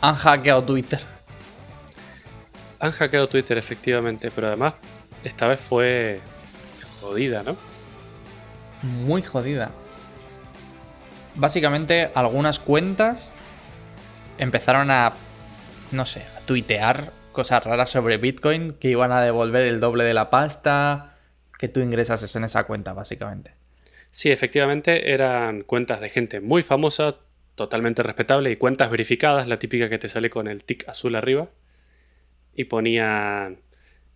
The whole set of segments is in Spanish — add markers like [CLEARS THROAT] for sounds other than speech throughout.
Han hackeado Twitter. Han hackeado Twitter, efectivamente, pero además esta vez fue jodida, ¿no? Muy jodida. Básicamente, algunas cuentas empezaron a, no sé, a tuitear cosas raras sobre Bitcoin que iban a devolver el doble de la pasta que tú ingresas en esa cuenta, básicamente. Sí, efectivamente eran cuentas de gente muy famosa, totalmente respetable y cuentas verificadas, la típica que te sale con el tic azul arriba. Y ponían,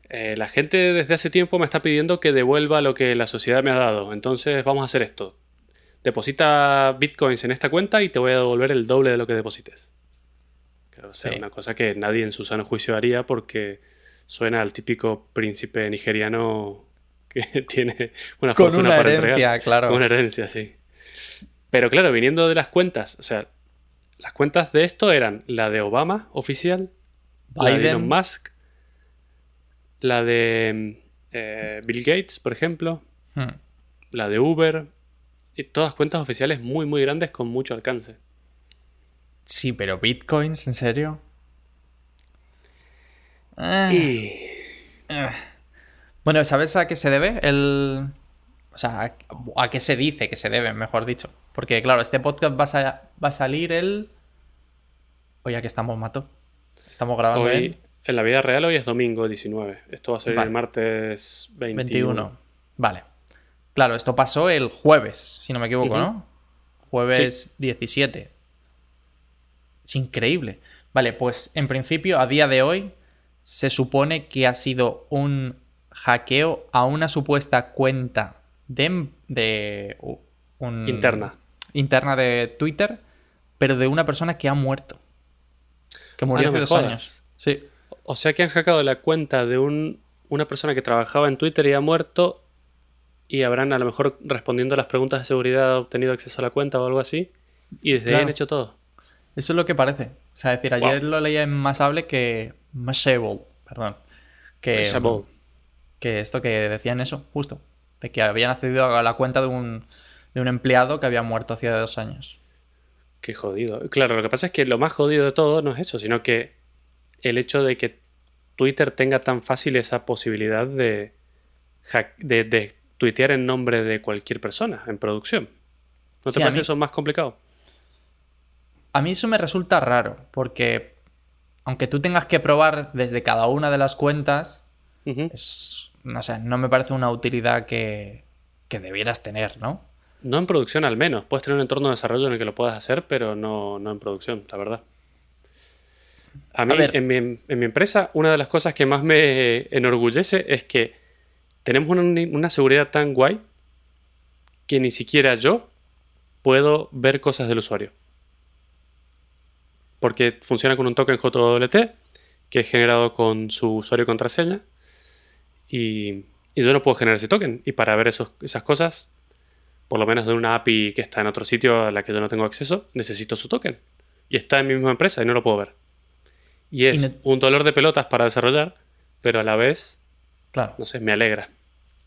eh, la gente desde hace tiempo me está pidiendo que devuelva lo que la sociedad me ha dado, entonces vamos a hacer esto. Deposita bitcoins en esta cuenta y te voy a devolver el doble de lo que deposites. O sea, una cosa que nadie en su sano juicio haría porque suena al típico príncipe nigeriano que [LAUGHS] tiene una Con fortuna una para herencia, entregar. claro. Con una herencia, sí. Pero claro, viniendo de las cuentas, o sea, las cuentas de esto eran la de Obama oficial, la de Biden. Elon Musk, la de eh, Bill Gates, por ejemplo, Hmm. la de Uber, y todas cuentas oficiales muy, muy grandes con mucho alcance. Sí, pero Bitcoins, ¿en serio? Ah. Y Bueno, ¿sabes a qué se debe el... O sea, a, a qué se dice que se debe, mejor dicho? Porque, claro, este podcast va a, sa- va a salir el... Oye, aquí estamos, Mato. Estamos grabando hoy, el en la vida real, hoy es domingo 19. Esto va a salir Vale. el martes 21. 21. Vale. Claro, esto pasó el jueves, si no me equivoco. ¿no? Jueves 17. Es increíble. Vale, pues en principio, a día de hoy, se supone que ha sido un hackeo a una supuesta cuenta de, de un- Interna. interna de Twitter, pero de una persona que ha muerto. Que murió Ah, no hace dos jodas. años. Sí. O sea que han hackeado la cuenta de un, una persona que trabajaba en Twitter y ha muerto y habrán a lo mejor respondiendo a las preguntas de seguridad obtenido acceso a la cuenta o algo así y desde ahí han hecho todo. Eso es lo que parece. O sea, es decir, ayer Wow. lo leía en Masable que. Mashable, perdón. Que, Mashable. que esto que decían eso, justo. De que habían accedido a la cuenta de un, de un empleado que había muerto hacía dos años. Qué jodido. Claro, lo que pasa es que lo más jodido de todo no es eso, sino que el hecho de que Twitter tenga tan fácil esa posibilidad de, hack- de, de tuitear en nombre de cualquier persona en producción. ¿No te Sí, parece mí- eso más complicado? A mí eso me resulta raro, porque aunque tú tengas que probar desde cada una de las cuentas, es, no sé, no me parece una utilidad que, que debieras tener, ¿no? No en producción al menos. Puedes tener un entorno de desarrollo en el que lo puedas hacer, pero no, no en producción, la verdad. A mí, en, mi, en mi empresa, una de las cosas que más me enorgullece es que tenemos una, una seguridad tan guay que ni siquiera yo puedo ver cosas del usuario. Porque funciona con un token JWT que es generado con su usuario y contraseña. Y, y yo no puedo generar ese token. Y para ver esos- esas cosas, por lo menos de una API que está en otro sitio a la que yo no tengo acceso, necesito su token. Y está en mi misma empresa y no lo puedo ver. Y es Y no- un dolor de pelotas para desarrollar, pero a la vez, Claro. no sé, me alegra.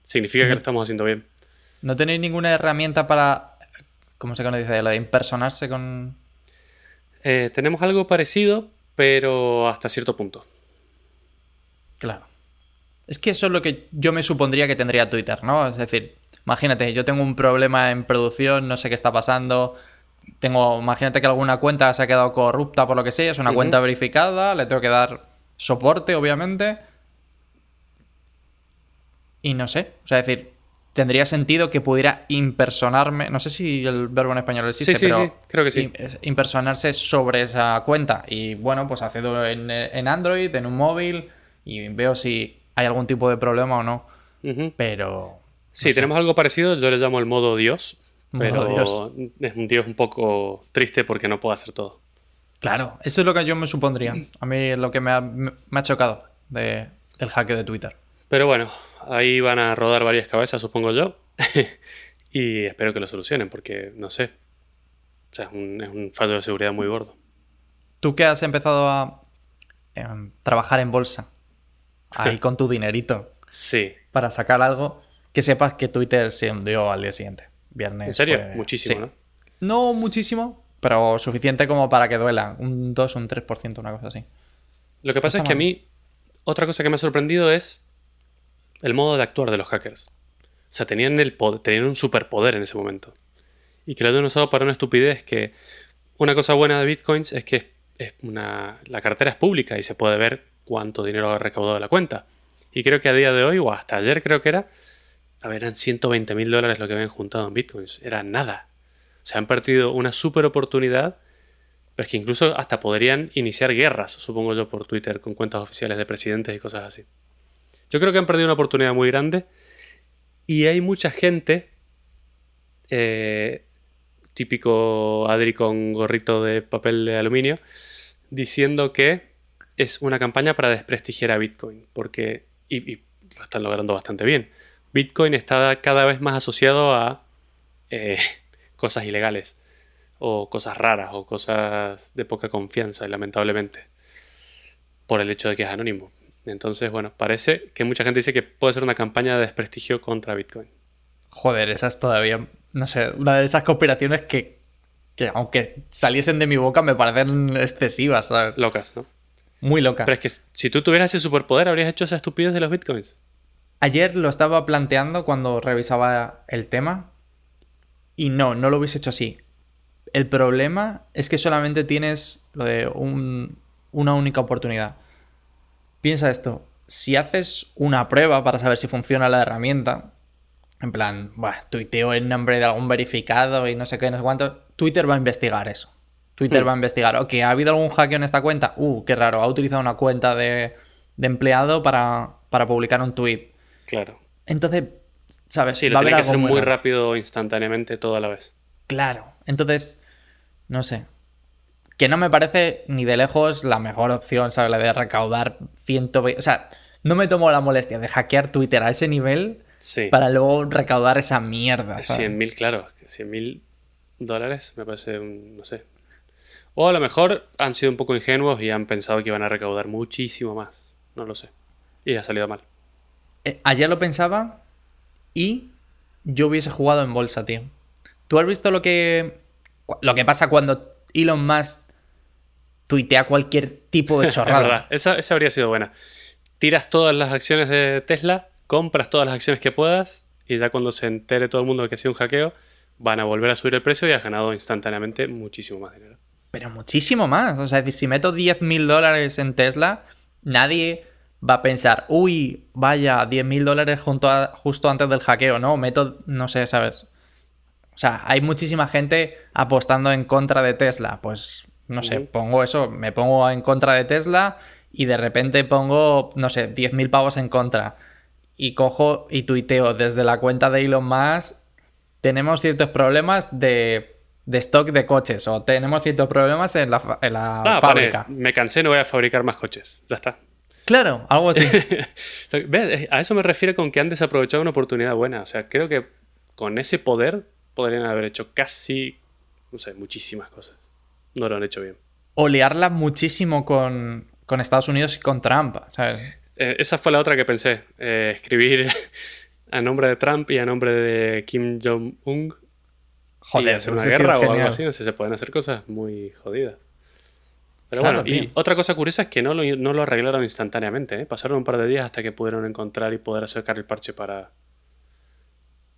Significa que lo estamos haciendo bien. ¿No tenéis ninguna herramienta para. ¿Cómo se dice? Lo de impersonarse con. Eh, tenemos algo parecido, pero hasta cierto punto. Claro. Es que eso es lo que yo me supondría que tendría Twitter, ¿no? Es decir, imagínate, yo tengo un problema en producción, no sé qué está pasando. Tengo, imagínate que alguna cuenta se ha quedado corrupta por lo que sea, es una cuenta verificada, le tengo que dar soporte, obviamente. Y no sé, o sea, es decir, tendría sentido que pudiera impersonarme, no sé si el verbo en español existe, Sí, sí, pero sí, creo que sí. impersonarse sobre esa cuenta. Y bueno, pues hacerlo en, en Android, en un móvil, y veo si hay algún tipo de problema o no. Pero. Sí, tenemos algo parecido, yo le llamo el modo Dios, Modo pero es un Dios un poco triste porque no puedo hacer todo. Claro, eso es lo que yo me supondría. A mí es lo que me ha, me ha chocado de, del hackeo de Twitter. Pero bueno, ahí van a rodar varias cabezas, supongo yo. [LAUGHS] y espero que lo solucionen, porque no sé. O sea, es un, es un fallo de seguridad muy gordo. Tú que has empezado a em, trabajar en bolsa, ahí con tu dinerito, Sí. para sacar algo, que sepas que Twitter se hundió al día siguiente. Viernes. ¿En serio? Muchísimo, sí. ¿no? No muchísimo, pero suficiente como para que duela. Un 2 o un 3%, una cosa así. Lo que pasa es que a mí, otra cosa que me ha sorprendido es el modo de actuar de los hackers. O sea, tenían, el tenían un superpoder en ese momento. Y que lo han usado para una estupidez que... Una cosa buena de bitcoins es que es una, la cartera es pública y se puede ver cuánto dinero ha recaudado la cuenta. Y creo que a día de hoy, o hasta ayer creo que era, a ver, eran 120 mil dólares lo que habían juntado en bitcoins. Era nada. Se han perdido una super oportunidad, pero es que incluso hasta podrían iniciar guerras, supongo yo, por Twitter con cuentas oficiales de presidentes y cosas así. Yo creo que han perdido una oportunidad muy grande y hay mucha gente, eh, típico Adri con gorrito de papel de aluminio, diciendo que es una campaña para desprestigiar a Bitcoin, porque, y, lo están logrando bastante bien, Bitcoin está cada vez más asociado a eh, [LAUGHS] cosas ilegales, o cosas raras, o cosas de poca confianza, lamentablemente, por el hecho de que es anónimo. Entonces, bueno, parece que mucha gente dice que puede ser una campaña de desprestigio contra Bitcoin. Joder, esas todavía, no sé, una de esas conspiraciones que, que aunque saliesen de mi boca me parecen excesivas, ¿sabes? Locas, ¿no? Muy locas. Pero es que si tú tuvieras ese superpoder, habrías hecho esa estupidez de los Bitcoins. Ayer lo estaba planteando cuando revisaba el tema y no, no lo hubiese hecho así. El problema es que solamente tienes lo de una única oportunidad. Piensa esto, si haces una prueba para saber si funciona la herramienta, en plan, bueno, tuiteo el nombre de algún verificado y no sé qué, no sé cuánto, Twitter va a investigar eso. Twitter va a investigar, ok, ¿ha habido algún hackeo en esta cuenta? Uh, qué raro, ha utilizado una cuenta de, empleado para, para, publicar un tweet. Claro. Entonces, ¿sabes? Sí, lo tiene que hacer muy rápido, instantáneamente, todo a la vez. Claro. Entonces, no sé que no me parece ni de lejos la mejor opción, ¿sabes? La de recaudar 120... O sea, no me tomo la molestia de hackear Twitter a ese nivel para luego recaudar esa mierda. 100.000, claro. 100.000 dólares me parece, un, no sé. O a lo mejor han sido un poco ingenuos y han pensado que iban a recaudar muchísimo más. No lo sé. Y ha salido mal. Eh, ayer lo pensaba y yo hubiese jugado en bolsa, tío. ¿Tú has visto lo que, lo que pasa cuando Elon Musk tuitea cualquier tipo de [LAUGHS] chorrada. es verdad, esa, habría sido buena. Tiras todas las acciones de Tesla, compras todas las acciones que puedas y ya cuando se entere todo el mundo de que ha sido un hackeo, van a volver a subir el precio y has ganado instantáneamente muchísimo más dinero. Pero muchísimo más. O sea, es decir, si meto 10 mil dólares en Tesla, nadie va a pensar, uy, vaya, 10 mil dólares justo antes del hackeo. No, meto, no sé, ¿sabes? O sea, hay muchísima gente apostando en contra de Tesla. Pues no sé, pongo eso, me pongo en contra de Tesla y de repente pongo, no sé, 10.000 pavos en contra. Y cojo y tuiteo desde la cuenta de Elon Musk, tenemos ciertos problemas de, stock de coches o tenemos ciertos problemas en la, ah, fábrica. me cansé, no voy a fabricar más coches. Ya está. Claro, algo así. [LAUGHS] A eso me refiero con que han desaprovechado una oportunidad buena. O sea, creo que con ese poder podrían haber hecho casi, no sé, muchísimas cosas no lo han hecho bien. O liarla muchísimo con, Estados Unidos y con Trump, ¿sabes? Eh, esa fue la otra que pensé. Eh, escribir [LAUGHS] a nombre de Trump y a nombre de Kim Jong-un. Joder, hacer una guerra o algo así. No sé, se pueden hacer cosas muy jodidas. Pero bueno, y otra cosa curiosa es que no lo, no lo arreglaron instantáneamente. ¿eh? Pasaron un par de días hasta que pudieron encontrar y poder acercar el parche para.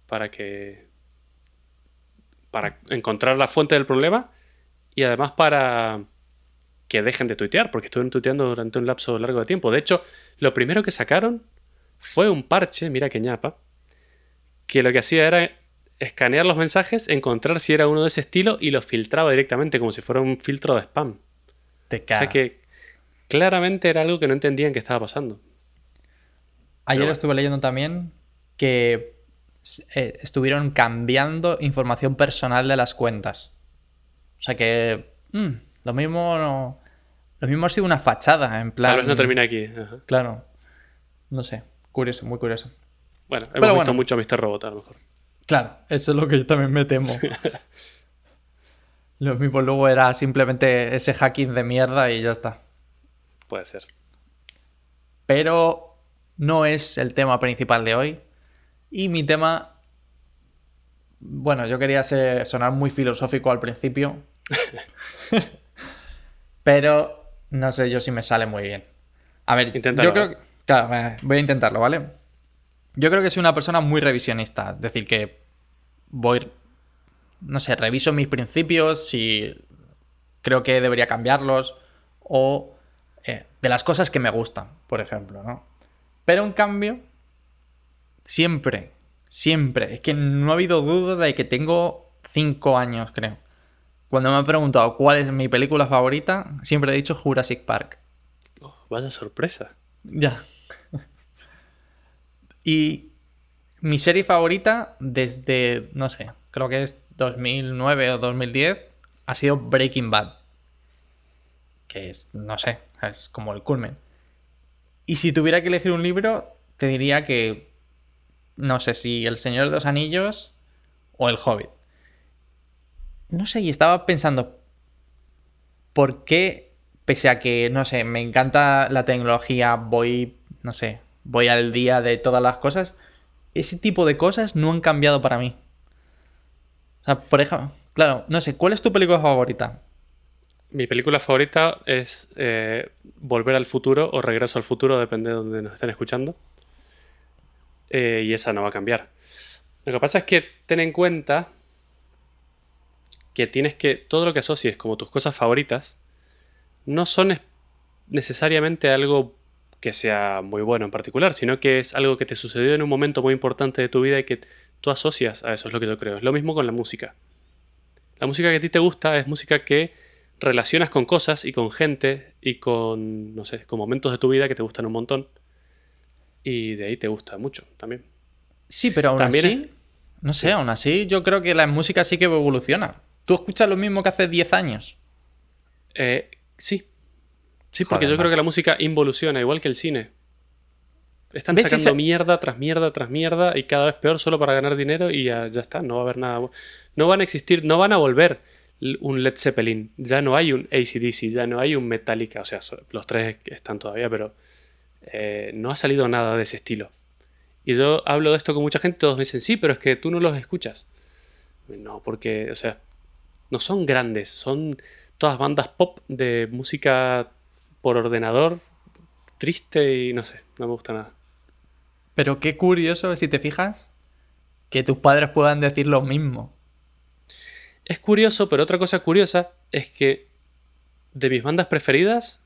para que. para encontrar la fuente del problema y además para que dejen de tuitear, porque estuvieron tuiteando durante un lapso largo de tiempo. De hecho, lo primero que sacaron fue un parche, mira que ñapa, que lo que hacía era escanear los mensajes, encontrar si era uno de ese estilo y lo filtraba directamente como si fuera un filtro de spam. Te O sea que claramente era algo que no entendían que estaba pasando. Ayer estuve leyendo también que eh, estuvieron cambiando información personal de las cuentas. O sea que. Mm, lo mismo no. Lo mismo ha sido una fachada, en plan. Tal vez no termina aquí. Claro. No sé. Curioso, muy curioso. Bueno, hemos visto mucho a Mr. Robot a lo mejor. Claro, eso es lo que yo también me temo. [LAUGHS] lo mismo luego era simplemente ese hacking de mierda y ya está. Puede ser. Pero no es el tema principal de hoy. Y mi tema bueno, yo quería sonar muy filosófico al principio. [LAUGHS] [LAUGHS] Pero no sé yo si me sale muy bien. A ver, Inténtalo. yo creo que... Claro, eh, voy a intentarlo, ¿vale? Yo creo que soy una persona muy revisionista. Es decir, que voy... No sé, reviso mis principios, si creo que debería cambiarlos o eh, de las cosas que me gustan, por ejemplo, ¿no? Pero en cambio, siempre, siempre, es que no ha habido duda de que tengo cinco años, creo. Cuando me han preguntado cuál es mi película favorita, siempre he dicho Jurassic Park. Oh, vaya sorpresa. Ya. Y mi serie favorita desde, no sé, creo que es 2009 o 2010, ha sido Breaking Bad. Que es, no sé, es como el culmen. Y si tuviera que elegir un libro, te diría que, no sé si El Señor de los Anillos o El Hobbit. No sé, y estaba pensando, ¿por qué, pese a que, no sé, me encanta la tecnología, voy, no sé, voy al día de todas las cosas, ese tipo de cosas no han cambiado para mí? O sea, por ejemplo, claro, no sé, ¿cuál es tu película favorita? Mi película favorita es eh, Volver al futuro o Regreso al futuro, depende de donde nos estén escuchando. Eh, y esa no va a cambiar. Lo que pasa es que ten en cuenta que tienes que. Todo lo que asocies como tus cosas favoritas no son es- necesariamente algo que sea muy bueno en particular, sino que es algo que te sucedió en un momento muy importante de tu vida y que tú asocias a eso, es lo que yo creo. Es lo mismo con la música. La música que a ti te gusta es música que relacionas con cosas y con gente y con, no sé, con momentos de tu vida que te gustan un montón. Y de ahí te gusta mucho también. Sí, pero aún También así, no sé, aún así yo creo que la música sí que evoluciona. ¿Tú escuchas lo mismo que hace 10 años? Eh, sí. Sí, porque Joder, yo creo que la música involuciona, igual que el cine. Están ¿Ves sacando esa- mierda tras mierda tras mierda y cada vez peor solo para ganar dinero y ya, ya está, no va a haber nada. No van a existir, no van a volver un Led Zeppelin, ya no hay un ACDC, ya no hay un Metallica, o sea, los tres están todavía, pero eh, no ha salido nada de ese estilo. Y yo hablo de esto con mucha gente, todos me dicen, sí, pero es que tú no los escuchas. No, porque, o sea, no son grandes, son todas bandas pop de música por ordenador, triste y no sé, no me gusta nada. Pero qué curioso, si te fijas, que tus padres puedan decir lo mismo. Es curioso, pero otra cosa curiosa es que de mis bandas preferidas,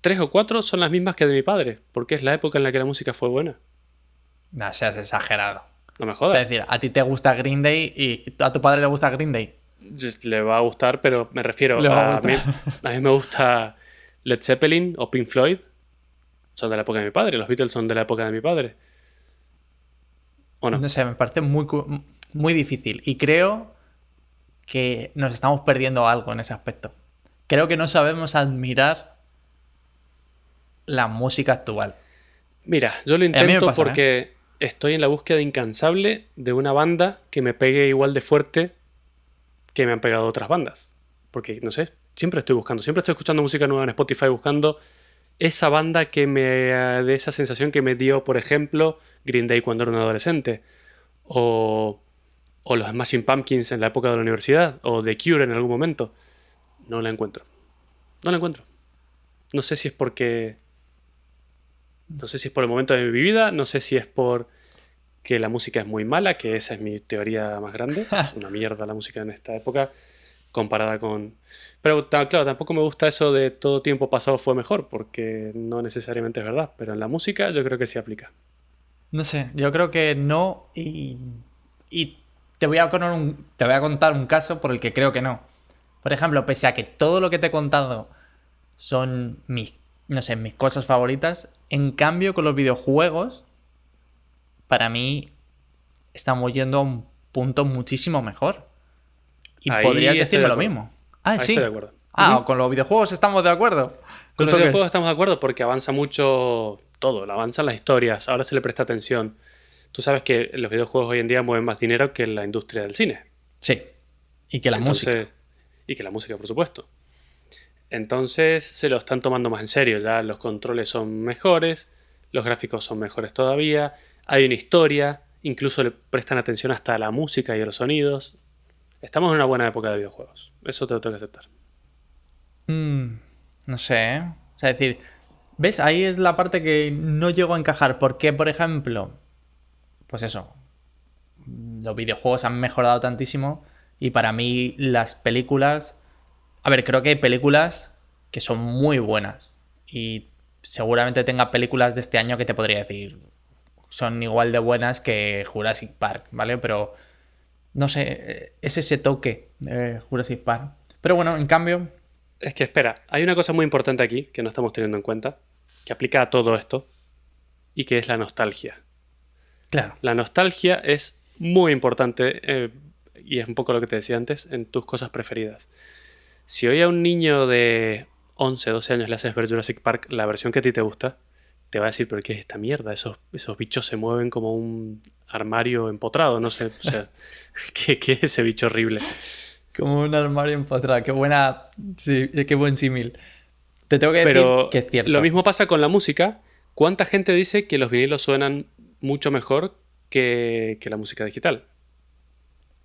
tres o cuatro son las mismas que de mi padre, porque es la época en la que la música fue buena. No seas exagerado. No me O sea, jodas. es decir, a ti te gusta Green Day y a tu padre le gusta Green Day. Le va a gustar, pero me refiero a a, mí, a mí me gusta Led Zeppelin o Pink Floyd. Son de la época de mi padre, los Beatles son de la época de mi padre. ¿O no? No sé, me parece muy, muy difícil. Y creo que nos estamos perdiendo algo en ese aspecto. Creo que no sabemos admirar la música actual. Mira, yo lo intento pasa, ¿eh? porque estoy en la búsqueda incansable de una banda que me pegue igual de fuerte que me han pegado otras bandas. Porque, no sé, siempre estoy buscando, siempre estoy escuchando música nueva en Spotify, buscando esa banda que me eh, de esa sensación que me dio, por ejemplo, Green Day cuando era un adolescente. O, o los Smashing Pumpkins en la época de la universidad. O The Cure en algún momento. No la encuentro. No la encuentro. No sé si es porque no sé si es por el momento de mi vida, no sé si es por que la música es muy mala, que esa es mi teoría más grande. Es una mierda la música en esta época comparada con... Pero claro, tampoco me gusta eso de todo tiempo pasado fue mejor, porque no necesariamente es verdad, pero en la música yo creo que sí aplica. No sé, yo creo que no. Y, y te, voy a contar un, te voy a contar un caso por el que creo que no. Por ejemplo, pese a que todo lo que te he contado son mis, no sé, mis cosas favoritas, en cambio con los videojuegos, para mí estamos yendo a un punto muchísimo mejor. Y Ahí podrías decirme de lo mismo. Ah, Ahí sí. estoy de acuerdo. Ah, con los videojuegos estamos de acuerdo. Con los videojuegos estamos de acuerdo porque avanza mucho todo, avanzan las historias, ahora se le presta atención. Tú sabes que los videojuegos hoy en día mueven más dinero que la industria del cine. Sí. Y que la música. Y que la música, por supuesto. Entonces se lo están tomando más en serio. Ya los controles son mejores, los gráficos son mejores todavía, hay una historia, incluso le prestan atención hasta a la música y a los sonidos. Estamos en una buena época de videojuegos. Eso te lo tengo que aceptar. Mm, no sé, ¿eh? O sea, decir, ¿ves? Ahí es la parte que no llego a encajar. Porque, por ejemplo, pues eso, los videojuegos han mejorado tantísimo y para mí las películas... A ver, creo que hay películas que son muy buenas y seguramente tenga películas de este año que te podría decir son igual de buenas que Jurassic Park, ¿vale? Pero no sé, es ese toque de Jurassic Park. Pero bueno, en cambio... Es que espera, hay una cosa muy importante aquí que no estamos teniendo en cuenta, que aplica a todo esto, y que es la nostalgia. Claro. La nostalgia es muy importante, eh, y es un poco lo que te decía antes, en tus cosas preferidas. Si hoy a un niño de 11, 12 años le haces ver Jurassic Park, la versión que a ti te gusta, te va a decir, pero ¿qué es esta mierda? Esos, esos bichos se mueven como un armario empotrado, no sé. O sea, [LAUGHS] [LAUGHS] ¿qué, ¿qué, es ese bicho horrible? Como un armario empotrado, qué buena. Sí, qué buen símil. Te tengo que decir que es cierto. lo mismo pasa con la música. ¿Cuánta gente dice que los vinilos suenan mucho mejor que, que la música digital?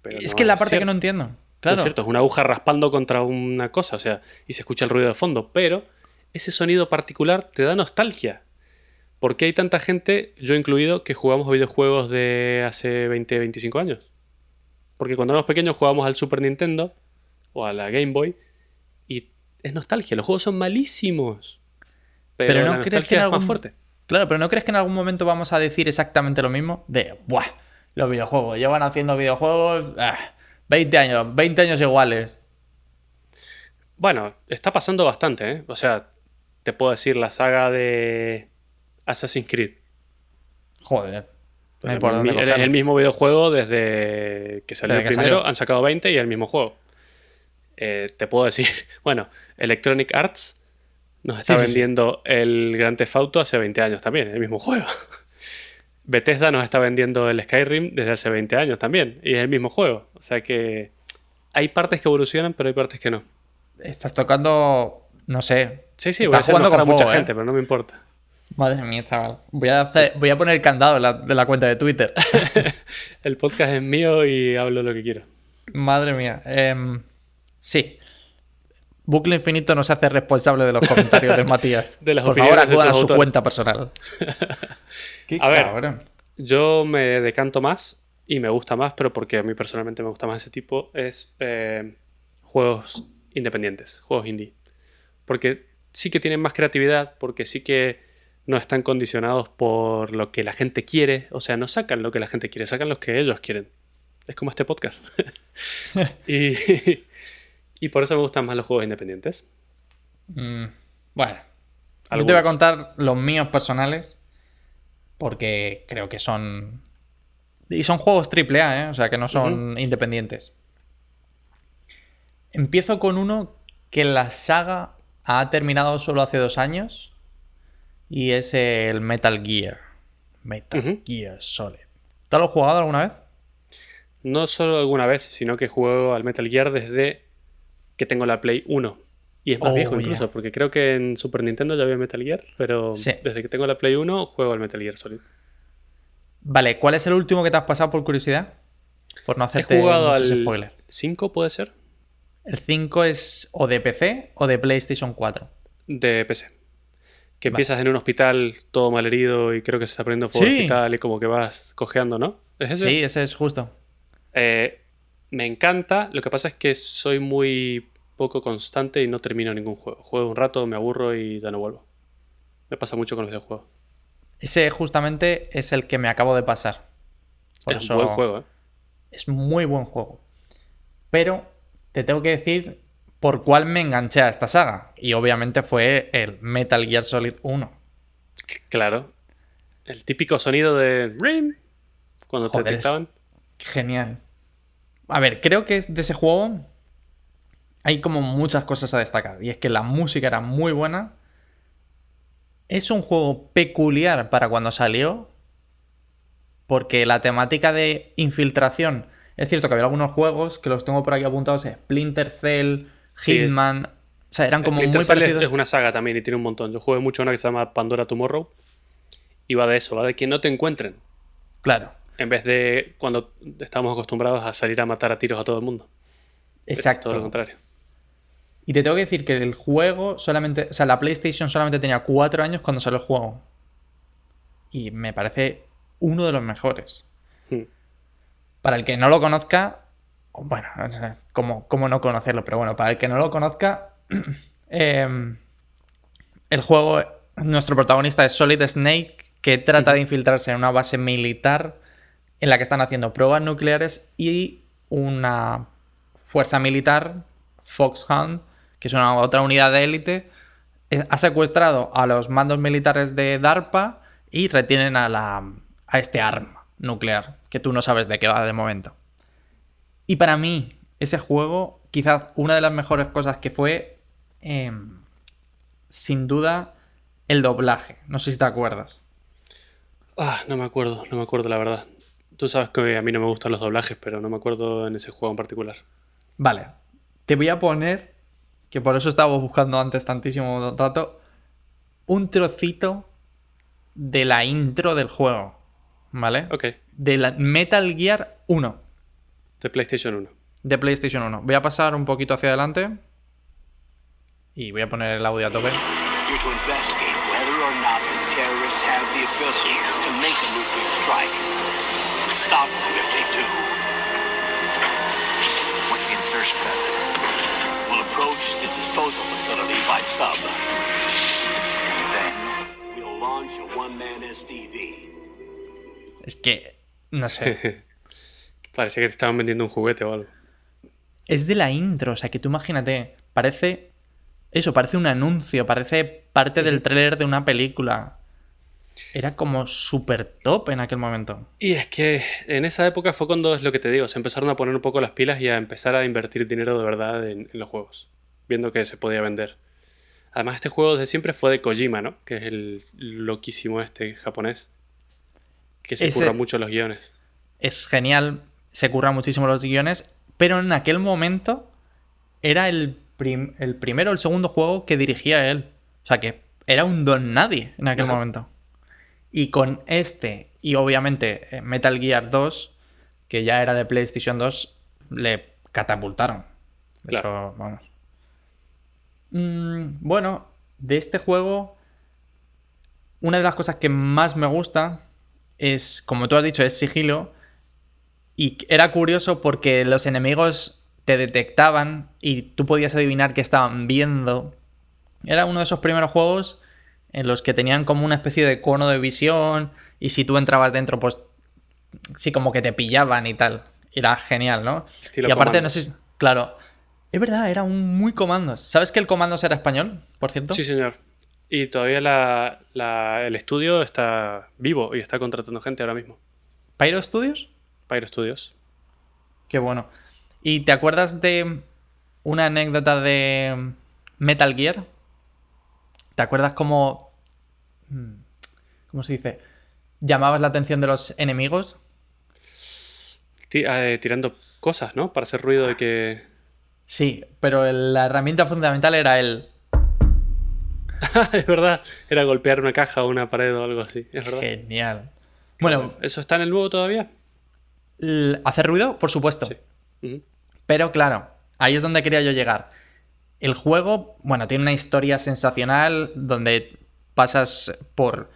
Pero es no que la parte cierto. que no entiendo. No Claro. es cierto, es una aguja raspando contra una cosa, o sea, y se escucha el ruido de fondo, pero ese sonido particular te da nostalgia. ¿Por qué hay tanta gente, yo incluido, que jugamos videojuegos de hace 20, 25 años? Porque cuando éramos pequeños jugábamos al Super Nintendo o a la Game Boy y es nostalgia, los juegos son malísimos. Pero, Pero no la crees que en es más algún- fuerte. Claro, pero ¿no crees que en algún momento vamos a decir exactamente lo mismo? De, ¡buah! Los videojuegos. Llevan haciendo videojuegos. ah, 20 años, 20 años iguales. Bueno, está pasando bastante, ¿eh? O sea, te puedo decir la saga de Assassin's Creed. Joder. No el, mi- es el mismo videojuego desde que salió Desde el primero, salió. han sacado 20 y el mismo juego. Eh, te puedo decir, [LAUGHS] bueno, Electronic Arts nos está Sí, sí, sí. vendiendo el Grand Theft Auto hace 20 años también, el mismo juego. [LAUGHS] Bethesda nos está vendiendo el Skyrim desde hace 20 años también, y es el mismo juego. O sea que hay partes que evolucionan, pero hay partes que no. Estás tocando. No sé. Sí, sí, Estás voy a jugando con mucha ¿eh? gente, pero no me importa. Madre mía, chaval. Voy a, hacer- voy a poner candado en la, de la cuenta de Twitter. [LAUGHS] El podcast es mío y hablo lo que quiero. Madre mía. Em, sí. Bucle Infinito no se hace responsable de los comentarios de [LAUGHS] Matías. De las Por favor, acudan a su autores. cuenta personal. [LAUGHS] Qué A ver. cabrón. Yo me decanto más y me gusta más, pero porque a mí personalmente me gusta más ese tipo, es eh, juegos independientes, juegos indie. Porque sí que tienen más creatividad, porque sí que no están condicionados por lo que la gente quiere, o sea, no sacan lo que la gente quiere, sacan lo que ellos quieren. Es como este podcast. [LAUGHS] y, y por eso me gustan más los juegos independientes. Mm, bueno. Yo te voy a contar los míos personales. Porque creo que son. Y son juegos AAA, ¿eh? O sea, que no son independientes. Empiezo con uno que la saga ha terminado solo hace dos años. Y es el Metal Gear. Metal. Gear Solid. ¿Tú lo has jugado alguna vez? No solo alguna vez, sino que juego al Metal Gear desde que tengo la Play 1. Y es más Oh, viejo incluso, porque creo que en Super Nintendo ya había Metal Gear, pero Sí. desde que tengo la Play 1 juego al Metal Gear Solid. Vale, ¿cuál es el último que te has pasado por curiosidad? Por no hacerte He jugado muchos al spoilers. 5, puede ser, El 5 es o de PC o de PlayStation 4. de PC. Que empiezas en un hospital todo malherido y creo que se está poniendo el Sí. hospital y como que vas cojeando, ¿no? ¿Es ese? Sí, ese es justo. Eh, me encanta, lo que pasa es que soy muy poco constante y no termino ningún juego. Juego un rato, me aburro y ya no vuelvo. Me pasa mucho con los videojuegos. Ese justamente es el que me acabo de pasar. Por es un buen juego, ¿eh? es muy buen juego. Pero te tengo que decir por cuál me enganché a esta saga. Y obviamente fue el Metal Gear Solid 1. Claro. El típico sonido de RIM cuando te Joder, detectaban. Genial. A ver, creo que de ese juego hay como muchas cosas a destacar. Y es que la música era muy buena. Es un juego peculiar para cuando salió. Porque la temática de infiltración. Es cierto que había algunos juegos que los tengo por aquí apuntados. Splinter Cell. Hitman. O sea, eran como Splinter muy Cell parecidos. es una saga también y tiene un montón. Yo jugué mucho una que se llama Pandora Tomorrow. Y va de eso, va de que no te encuentren. Claro. En vez de cuando estamos acostumbrados a salir a matar a tiros a todo el mundo. Exacto. todo lo contrario. Y te tengo que decir que el juego solamente. O sea, la PlayStation solamente tenía cuatro años cuando salió el juego. Y me parece uno de los mejores. Hmm. Para el que no lo conozca. Bueno, no sé cómo, cómo no conocerlo, pero bueno, para el que no lo conozca. [CLEARS THROAT] em, el juego. Nuestro protagonista es Solid Snake, que trata de infiltrarse en una base militar en la que están haciendo pruebas nucleares y una fuerza militar, Foxhound, que es una otra unidad de élite, eh, ha secuestrado a los mandos militares de DARPA y retienen a, la, a este arma nuclear, que tú no sabes de qué va de momento. Y para mí, ese juego, quizás una de las mejores cosas que fue, em, sin duda, el doblaje. No sé si te acuerdas. Ah, no me acuerdo, no me acuerdo la verdad. Tú sabes que a mí no me gustan los doblajes, pero no me acuerdo en ese juego en particular. Vale, te voy a poner, que por eso estaba buscando antes tantísimo rato, un trocito de la intro del juego, ¿vale? Ok, De la Metal Gear 1, de PlayStation 1. de PlayStation 1. Voy a pasar un poquito hacia adelante y voy a poner el audio a tope. Es que, no sé, [LAUGHS] Parecía que te estaban vendiendo un juguete o algo. es de la intro, o sea que tú imagínate, parece eso, parece un anuncio, parece parte del tráiler de una película. Era como súper top en aquel momento. Y es que en esa época fue cuando es lo que te digo, se empezaron a poner un poco las pilas y a empezar a invertir dinero de verdad en, en los juegos, viendo que se podía vender. Además, este juego desde siempre fue de Kojima, ¿no? Que es el loquísimo este japonés. Que se Ese- curra mucho los guiones. es genial, se curra muchísimo los guiones, pero en aquel momento era el, prim- el primero o el segundo juego que dirigía él. O sea que era un don nadie en aquel momento. Y con este, y obviamente eh, Metal Gear 2, que ya era de PlayStation 2, le catapultaron. De Claro. hecho, vamos. Mm, bueno, de este juego, una de las cosas que más me gusta es, como tú has dicho, es sigilo. Y era curioso porque los enemigos te detectaban y tú podías adivinar que estaban viendo. Era uno de esos primeros juegos en los que tenían como una especie de cono de visión y si tú entrabas dentro, pues sí, como que te pillaban y tal. Era genial, ¿no? Estilo y aparte, Comandos. no sé si- Claro. Es verdad, era un muy comandos. ¿Sabes que el comandos era español, por cierto? Sí, señor. Y todavía la- la- el estudio está vivo y está contratando gente ahora mismo. ¿Pyro Studios? Pyro Studios. Qué bueno. ¿Y te acuerdas de una anécdota de Metal Gear? ¿Te acuerdas cómo... mm, ¿Cómo se dice? Llamabas la atención de los enemigos. Eh, tirando cosas, ¿no? Para hacer ruido de que... Sí, pero la herramienta fundamental era el... [LAUGHS] es verdad. Era golpear una caja o una pared o algo así. Es verdad. Genial. Bueno, ¿Eso está en el nuevo todavía? ¿Hacer ruido? Por supuesto. Sí. Pero claro, ahí es donde quería yo llegar. El juego, bueno, tiene una historia sensacional donde pasas por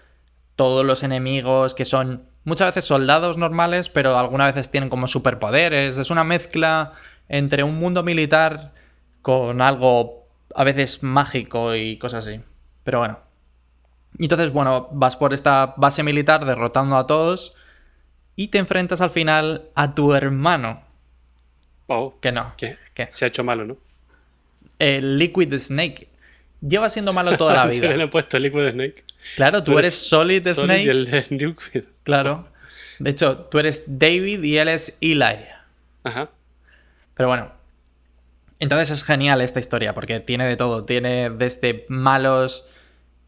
todos los enemigos que son muchas veces soldados normales, pero algunas veces tienen como superpoderes. Es una mezcla entre un mundo militar con algo a veces mágico y cosas así. Pero bueno. Y entonces, bueno, vas por esta base militar derrotando a todos y te enfrentas al final a tu hermano. Oh, Que no. que se ha hecho malo, ¿no? El Liquid Snake. Lleva siendo malo toda la [LAUGHS] Se le vida. han puesto Liquid Snake. Claro, tú eres Solid, Snake. y el, el Liquid. Claro. De hecho, tú eres David y él es Eli. Ajá. Pero bueno. Entonces es genial esta historia porque tiene de todo. Tiene desde malos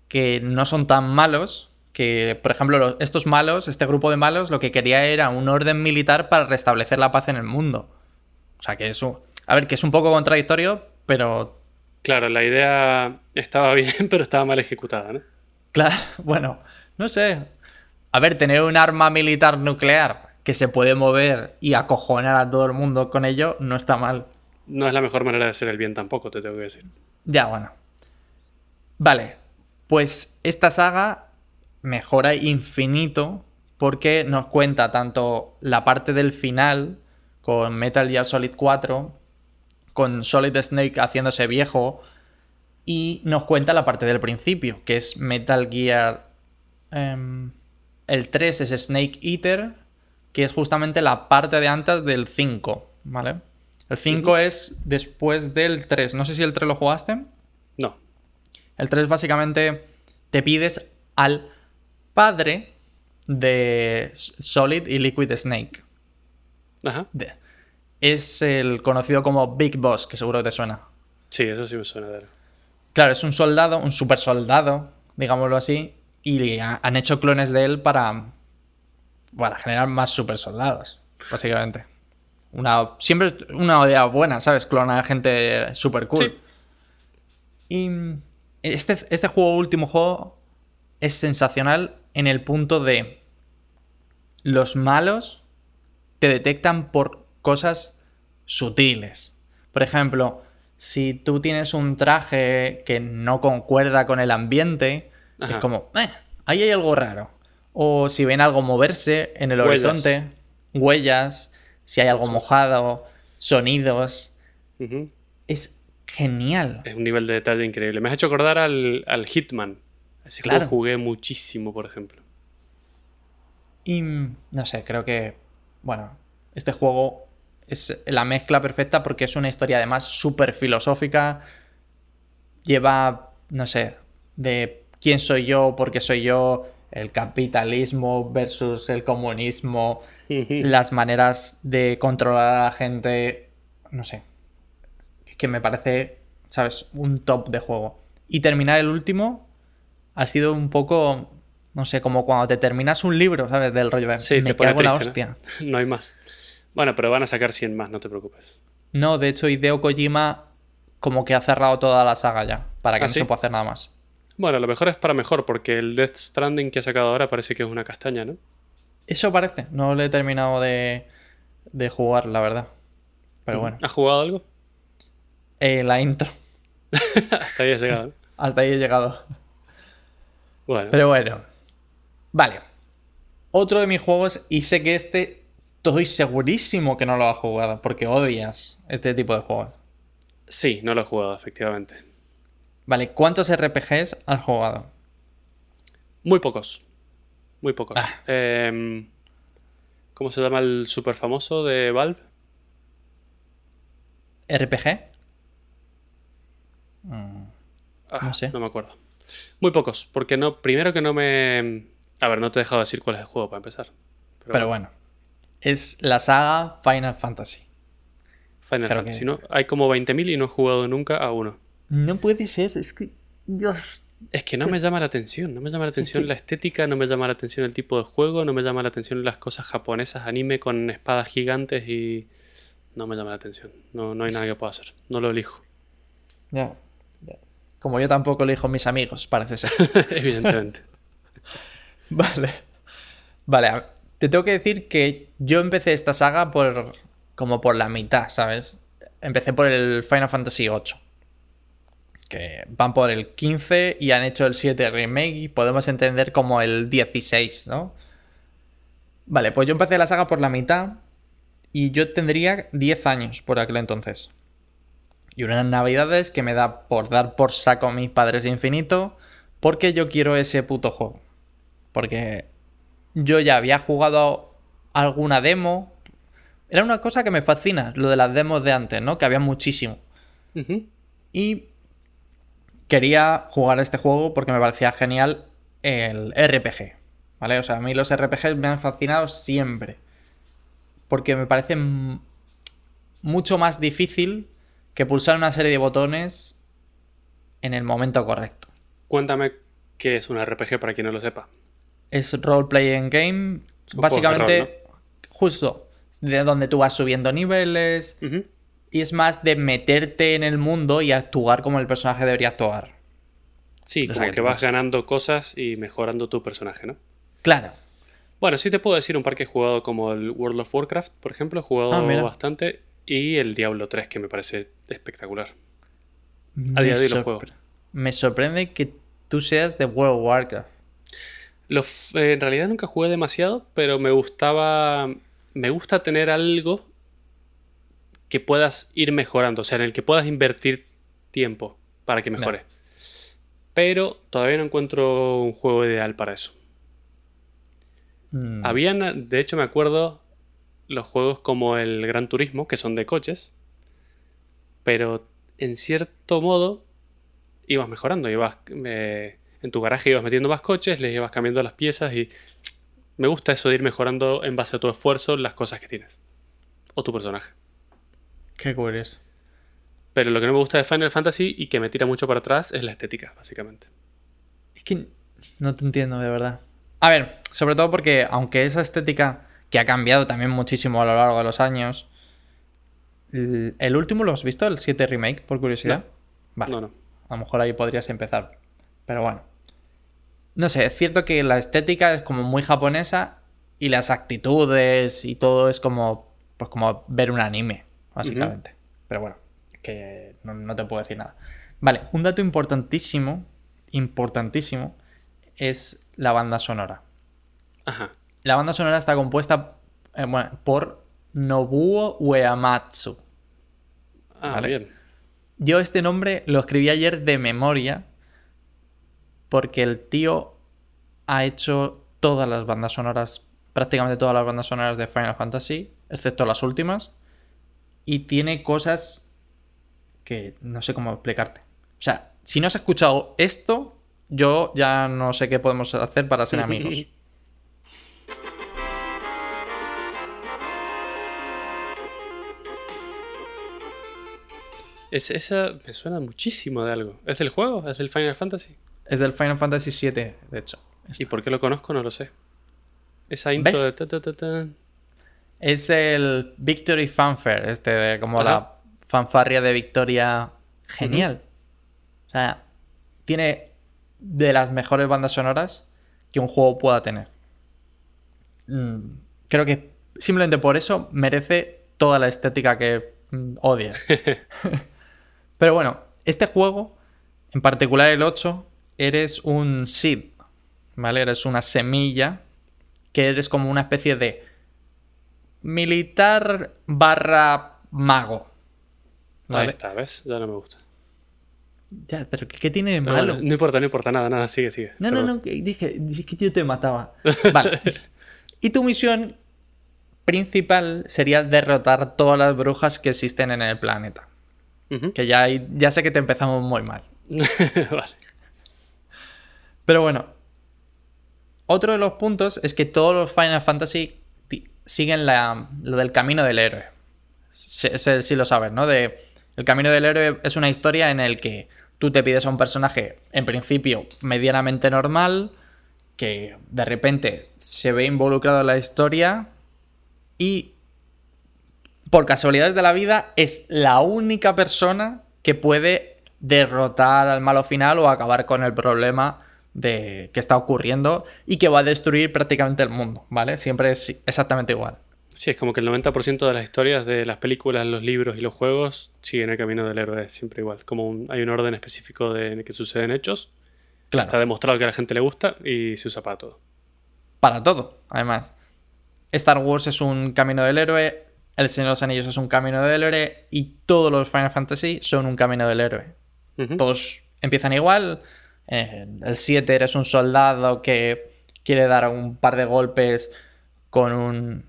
que no son tan malos. Que, por ejemplo, estos malos, este grupo de malos, lo que quería era un orden militar para restablecer la paz en el mundo. O sea que es un... A ver, que es un poco contradictorio, pero Claro, la idea estaba [LAUGHS] bien, pero estaba mal ejecutada, ¿no? Claro, [LAUGHS] bueno, no sé. A ver, tener un arma militar nuclear que se puede mover y acojonar a todo el mundo con ello no está mal. no es la mejor manera de hacer el bien tampoco, te tengo que decir. Ya, bueno. Vale, pues esta saga mejora infinito porque nos cuenta tanto la parte del final con Metal Gear Solid 4, con Solid Snake haciéndose viejo, y nos cuenta la parte del principio, que es Metal Gear... em, el 3 es Snake Eater, que es justamente la parte de antes del 5, ¿vale? El 5 es después del 3. No sé si el 3 lo jugaste. No. El 3 básicamente te pides al padre de Solid y Liquid Snake. Ajá. De- Es el conocido como Big Boss, que seguro que te suena. Sí, eso sí me suena de. Claro, es un soldado, un super soldado, digámoslo así, y ha- han hecho clones de él para, para generar más super soldados, básicamente. Una, siempre una idea buena, ¿sabes? Clonar a gente super cool. Sí. Y este, este juego, último juego, es sensacional en el punto de los malos te detectan por cosas sutiles. Por ejemplo, si tú tienes un traje que no concuerda con el ambiente, Ajá. es como, eh, ahí hay algo raro. O si ven algo moverse en el Huellas. horizonte, huellas, si hay algo mojado, sonidos. Es genial. Es un nivel de detalle increíble. Me has hecho acordar al, al Hitman. Ese Claro. juego jugué muchísimo, por ejemplo. Y no sé, creo que, bueno, este juego es la mezcla perfecta porque es una historia además súper filosófica. Lleva, no sé, de quién soy yo, por qué soy yo, el capitalismo versus el comunismo, [LAUGHS] las maneras de controlar a la gente, no sé, que me parece, ¿sabes? Un top de juego. Y terminar el último ha sido un poco, no sé, como cuando te terminas un libro, ¿sabes? Del rollo de, Sí, me te pone la hostia. No hay más. Bueno, pero van a sacar 100 más, no te preocupes. No, de hecho, Hideo Kojima como que ha cerrado toda la saga ya, para que ¿Ah, no sí? se pueda hacer nada más. Bueno, a lo mejor es para mejor, porque el Death Stranding que ha sacado ahora parece que es una castaña, ¿no? Eso parece, no le he terminado de, de jugar, la verdad. Pero bueno, ¿Has jugado algo? Eh, la intro, [LAUGHS] Hasta ahí has llegado. ¿no? hasta ahí he llegado. Bueno, Pero bueno. Vale. Otro de mis juegos, y sé que este estoy segurísimo que no lo has jugado, porque odias este tipo de juegos. sí, no lo he jugado, efectivamente. Vale, ¿cuántos RPGs has jugado? Muy pocos. Muy pocos. Ah. Em, ¿Cómo se llama el super famoso de Valve? ¿RPG? Ah, No sé. No me acuerdo. Muy pocos, porque no, primero que no me... A ver, no te he dejado decir cuál es el juego para empezar. Pero bueno. Es la saga Final Fantasy. Final creo Fantasy, que- ¿no? Hay como 20.000 y no he jugado nunca a uno. No puede ser, es que. Dios. Es que no me llama la atención, no me llama la atención sí. la estética, no me llama la atención el tipo de juego, no me llama la atención las cosas japonesas, anime con espadas gigantes y... No me llama la atención, no, no hay nada que pueda hacer, no lo elijo, Ya. Como yo tampoco elijo mis amigos, parece ser. [LAUGHS] evidentemente. [LAUGHS] Vale. Vale, te tengo que decir que yo empecé esta saga por. como por la mitad, ¿sabes? Empecé por el Final Fantasy VIII. Que van por el 15 y han hecho el 7 remake y podemos entender como el 16, ¿no? Vale, pues yo empecé la saga por la mitad y yo tendría 10 años por aquel entonces. Y unas navidades que me da por dar por saco a mis padres infinito porque yo quiero ese puto juego. Porque yo ya había jugado alguna demo. Era una cosa que me fascina, lo de las demos de antes, ¿no? Que había muchísimo. Y quería jugar este juego porque me parecía genial el RPG. ¿Vale? O sea, a mí los RPGs me han fascinado siempre. Porque me parece mucho más difícil que pulsar una serie de botones en el momento correcto. Cuéntame qué es un RPG para quien no lo sepa. Es role playing game. Básicamente, justo de donde tú vas subiendo niveles. Y es más de meterte en el mundo y actuar como el personaje debería actuar. Sí, como que arquetipos. vas ganando cosas y mejorando tu personaje, ¿no? Claro. Bueno, sí te puedo decir un par que he jugado como el World of Warcraft, por ejemplo, he jugado Ah, bastante y el Diablo 3, que me parece espectacular. Me, día de hoy lo sorpre- juego. me sorprende que tú seas de World of Warcraft. Los, eh, en realidad nunca jugué demasiado, pero me gustaba. Me gusta tener algo que puedas ir mejorando, o sea, en el que puedas invertir tiempo para que mejore. Pero todavía no encuentro un juego ideal para eso. Mm, Habían, de hecho, me acuerdo los juegos como el Gran Turismo, que son de coches, pero en cierto modo ibas mejorando, ibas eh, en tu garaje ibas metiendo más coches, les ibas cambiando las piezas y me gusta eso de ir mejorando en base a tu esfuerzo las cosas que tienes o tu personaje. Qué curioso. Pero lo que no me gusta de Final Fantasy y que me tira mucho para atrás es la estética, básicamente. Es que no te entiendo, de verdad. A ver, sobre todo porque aunque esa estética que ha cambiado también muchísimo a lo largo de los años, el, el último lo has visto, el 7 remake, por curiosidad. Vale. No, no. A lo mejor ahí podrías empezar. Pero bueno. No sé, es cierto que la estética es como muy japonesa y las actitudes y todo es como, pues como ver un anime, básicamente. Pero bueno, que no, no te puedo decir nada. Vale, un dato importantísimo, importantísimo, es la banda sonora. Ajá. La banda sonora está compuesta eh, bueno, por Nobuo Uematsu. Ah, Vale. bien. Yo este nombre lo escribí ayer de memoria porque el tío ha hecho todas las bandas sonoras, prácticamente todas las bandas sonoras de Final Fantasy, excepto las últimas, y tiene cosas que no sé cómo explicarte. O sea, si no has escuchado esto, yo ya no sé qué podemos hacer para ser amigos. [LAUGHS] Es, esa me suena muchísimo de algo. ¿Es del juego? ¿Es del Final Fantasy? Es del Final Fantasy VII, de hecho. ¿Y por qué lo conozco? No lo sé. Esa intro ¿Ves? de ta, ta, ta, ta. Es el Victory Fanfare, este de como Ajá. la fanfarria de Victoria. Genial. O sea, tiene de las mejores bandas sonoras que un juego pueda tener. Mm, Creo que simplemente por eso merece toda la estética que mm, odia. [LAUGHS] Pero bueno, este juego, en particular el 8, eres un seed, ¿vale? Eres una semilla que eres como una especie de militar barra mago. Ahí ¿Vale? está, ¿ves? Ya no me gusta. Ya, pero ¿qué, tiene de Pero malo? no importa, no importa nada, nada, sigue, sigue. No, no, no, dije, dije que yo te mataba. [LAUGHS] Vale. y tu misión principal sería derrotar todas las brujas que existen en el planeta. Que ya, hay- ya sé que te empezamos muy mal. [LAUGHS] vale. Pero bueno. Otro de los puntos es que todos los Final Fantasy siguen la- lo del camino del héroe. Si- si lo sabes, ¿no? De, el camino del héroe es una historia en el que tú te pides a un personaje, en principio, medianamente normal, que de repente se ve involucrado en la historia y por casualidades de la vida es la única persona que puede derrotar al malo final o acabar con el problema de que está ocurriendo y que va a destruir prácticamente el mundo, ¿vale? Siempre es exactamente igual. Sí, es como que el 90% de las historias de las películas, los libros y los juegos siguen el camino del héroe, siempre igual. Como un- hay un orden específico de en el que suceden hechos. Está demostrado que a la gente le gusta y se usa para todo. para todo, además. Star Wars es un camino del héroe, El Señor de los Anillos es un camino del héroe y todos los Final Fantasy son un camino del héroe. Todos empiezan igual. Eh, el 7 eres un soldado que quiere dar un par de golpes con un.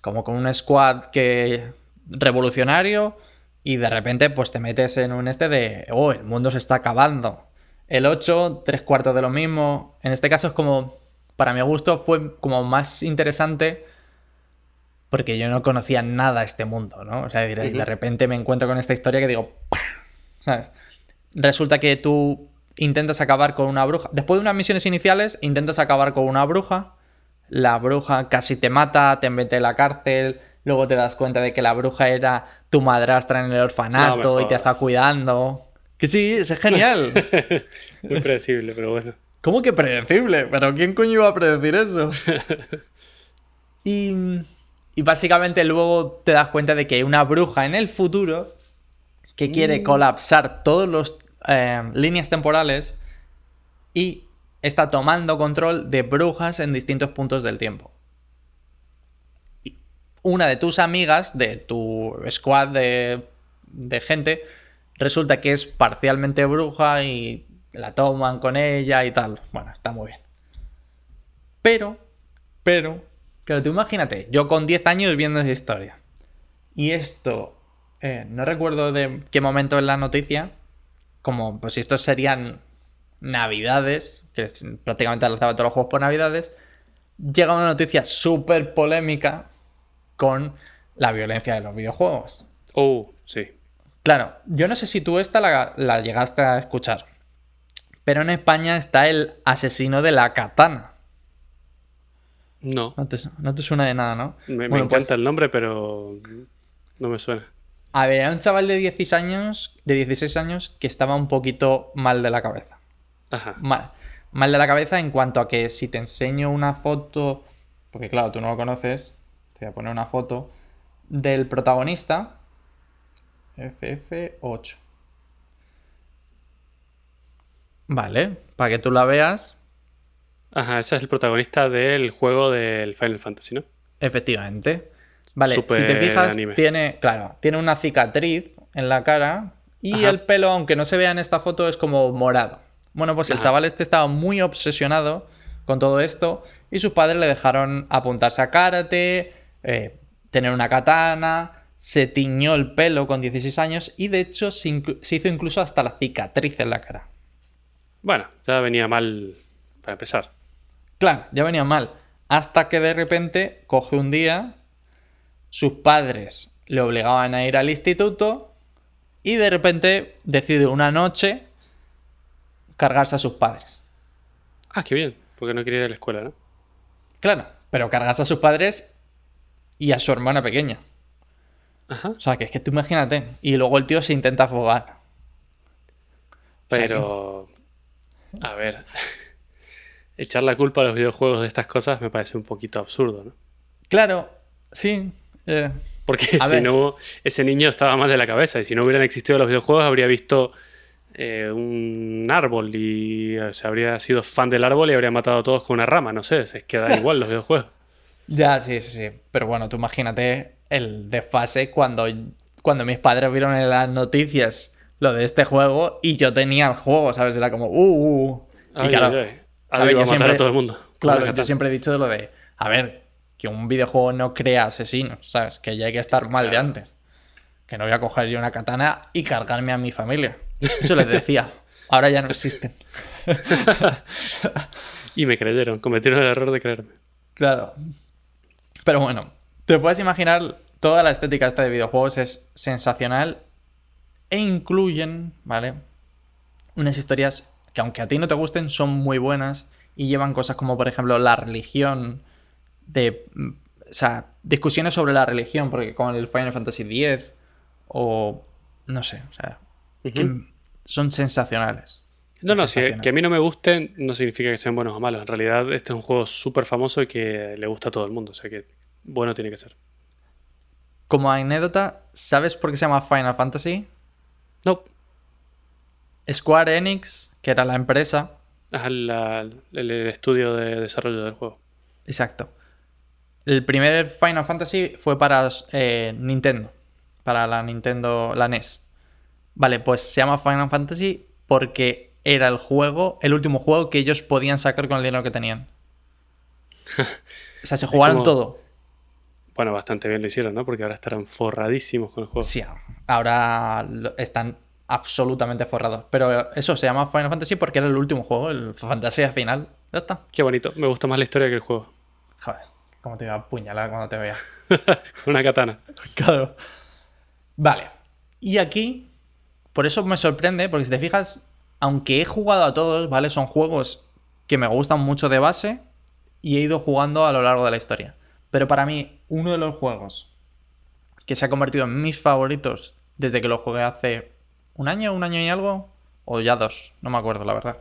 como con un squad que. revolucionario. Y de repente, pues te metes en un este de. Oh, el mundo se está acabando. El 8, tres cuartos de lo mismo. En este caso es como. Para mi gusto, fue como más interesante. Porque yo no conocía nada este mundo, ¿no? O sea, de, repente me encuentro con esta historia que digo. "Pah", ¿sabes? Resulta que tú intentas acabar con una bruja. Después de unas misiones iniciales, intentas acabar con una bruja. La bruja casi te mata, te mete en la cárcel. Luego te das cuenta de que la bruja era tu madrastra en el orfanato No y te está cuidando. Que sí, es genial. [LAUGHS] Muy predecible, pero bueno. ¿Cómo que predecible? ¿Pero quién coño iba a predecir eso? [LAUGHS] Y, Y básicamente luego te das cuenta de que hay una bruja en el futuro que quiere colapsar todas las líneas temporales y está tomando control de brujas en distintos puntos del tiempo. Y una de tus amigas, de tu squad de, de gente, resulta que es parcialmente bruja y la toman con ella y tal. Bueno, está muy bien. Pero, pero, claro, tú imagínate, yo con 10 años viendo esa historia. Y esto, eh, no recuerdo de qué momento en la noticia, como pues si estos serían navidades, que es, prácticamente lanzaba todos los juegos por navidades, llega una noticia súper polémica con la violencia de los videojuegos. Oh, sí. Claro, yo no sé si tú esta la, la llegaste a escuchar, pero en España está el asesino de la katana. No. No te, no te suena de nada, ¿no? Me, me Bueno, encanta pues, el nombre, pero no me suena. A ver, era un chaval de 16 años, de 16 años que estaba un poquito mal de la cabeza. Ajá. Mal, mal de la cabeza en cuanto a que si te enseño una foto, porque claro, tú no lo conoces, te voy a poner una foto del protagonista, FF8. Vale, para que tú la veas, Ajá, ese es el protagonista del juego del Final Fantasy, ¿no? efectivamente. Vale, si te fijas, anime. tiene, claro, tiene una cicatriz en la cara y Ajá. el pelo, aunque no se vea en esta foto, es como morado. Bueno, pues el chaval este estaba muy obsesionado con todo esto y sus padres le dejaron apuntarse a karate, eh, tener una katana, se tiñó el pelo con 16 años y de hecho se, se hizo incluso hasta la cicatriz en la cara. Bueno, ya venía mal para empezar. Claro, ya venía mal. Hasta que de repente coge un día, sus padres le obligaban a ir al instituto y de repente decide una noche cargarse a sus padres. Ah, qué bien, porque no quería ir a la escuela, ¿no? Claro, pero cargarse a sus padres y a su hermana pequeña. Ajá. O sea, que es que tú imagínate. Y luego el tío se intenta afogar. Pero, a ver, [LAUGHS] echar la culpa a los videojuegos de estas cosas me parece un poquito absurdo, ¿no? Claro, sí. eh, Porque si ver. no, ese niño estaba mal de la cabeza y si no hubieran existido los videojuegos habría visto eh, un árbol y o sea, habría sido fan del árbol y habría matado a todos con una rama, no sé, es que da [LAUGHS] igual los videojuegos. Ya, sí, sí, sí. Pero bueno, tú imagínate el desfase cuando, cuando mis padres vieron en las noticias lo de este juego y yo tenía el juego, ¿sabes? Era como, uh, uh. Y Ay, claro, ay, ay. A ver, yo matar siempre- a todo el mundo. claro, yo siempre he dicho lo de, a ver, que un videojuego no crea asesinos, ¿sabes? Que ya hay que estar mal de antes. Que no voy a coger yo una katana y cargarme a mi familia. [LAUGHS] Eso les decía. Ahora ya no existen. [LAUGHS] Y me creyeron, cometieron el error de creerme. Claro. Pero bueno, te puedes imaginar, toda la estética esta de videojuegos es sensacional e incluyen, ¿vale? Unas historias que aunque a ti no te gusten, son muy buenas y llevan cosas como, por ejemplo, la religión, de... mm, O sea, discusiones sobre la religión, porque con el Final Fantasy X o... No sé, o sea, que son sensacionales. No, no, si, que a mí no me gusten no significa que sean buenos o malos. En realidad, este es un juego súper famoso y que le gusta a todo el mundo. O sea que bueno tiene que ser. Como anécdota, ¿sabes por qué se llama Final Fantasy? No, Square Enix, que era la empresa, la- el, el estudio de desarrollo del juego. exacto. El primer Final Fantasy fue para eh, Nintendo, para la Nintendo, la NES. Vale, pues se llama Final Fantasy porque era el juego, el último juego que ellos podían sacar con el dinero que tenían. O sea, se [LAUGHS] jugaron como- todo. Bueno, bastante bien lo hicieron, ¿no? Porque ahora estarán forradísimos con el juego. Sí, ahora están absolutamente forrados. Pero eso se llama Final Fantasy porque era el último juego, el fantasía final. Ya está. Qué bonito. Me gusta más la historia que el juego. Joder, cómo te iba a apuñalar cuando te vea. [LAUGHS] Con una katana. Claro. Vale. Y aquí, por eso me sorprende, porque si te fijas, aunque he jugado a todos, ¿vale? Son juegos que me gustan mucho de base y he ido jugando a lo largo de la historia. Pero para mí, uno de los juegos que se ha convertido en mis favoritos desde que lo jugué hace un año, un año y algo, o ya dos, no me acuerdo la verdad.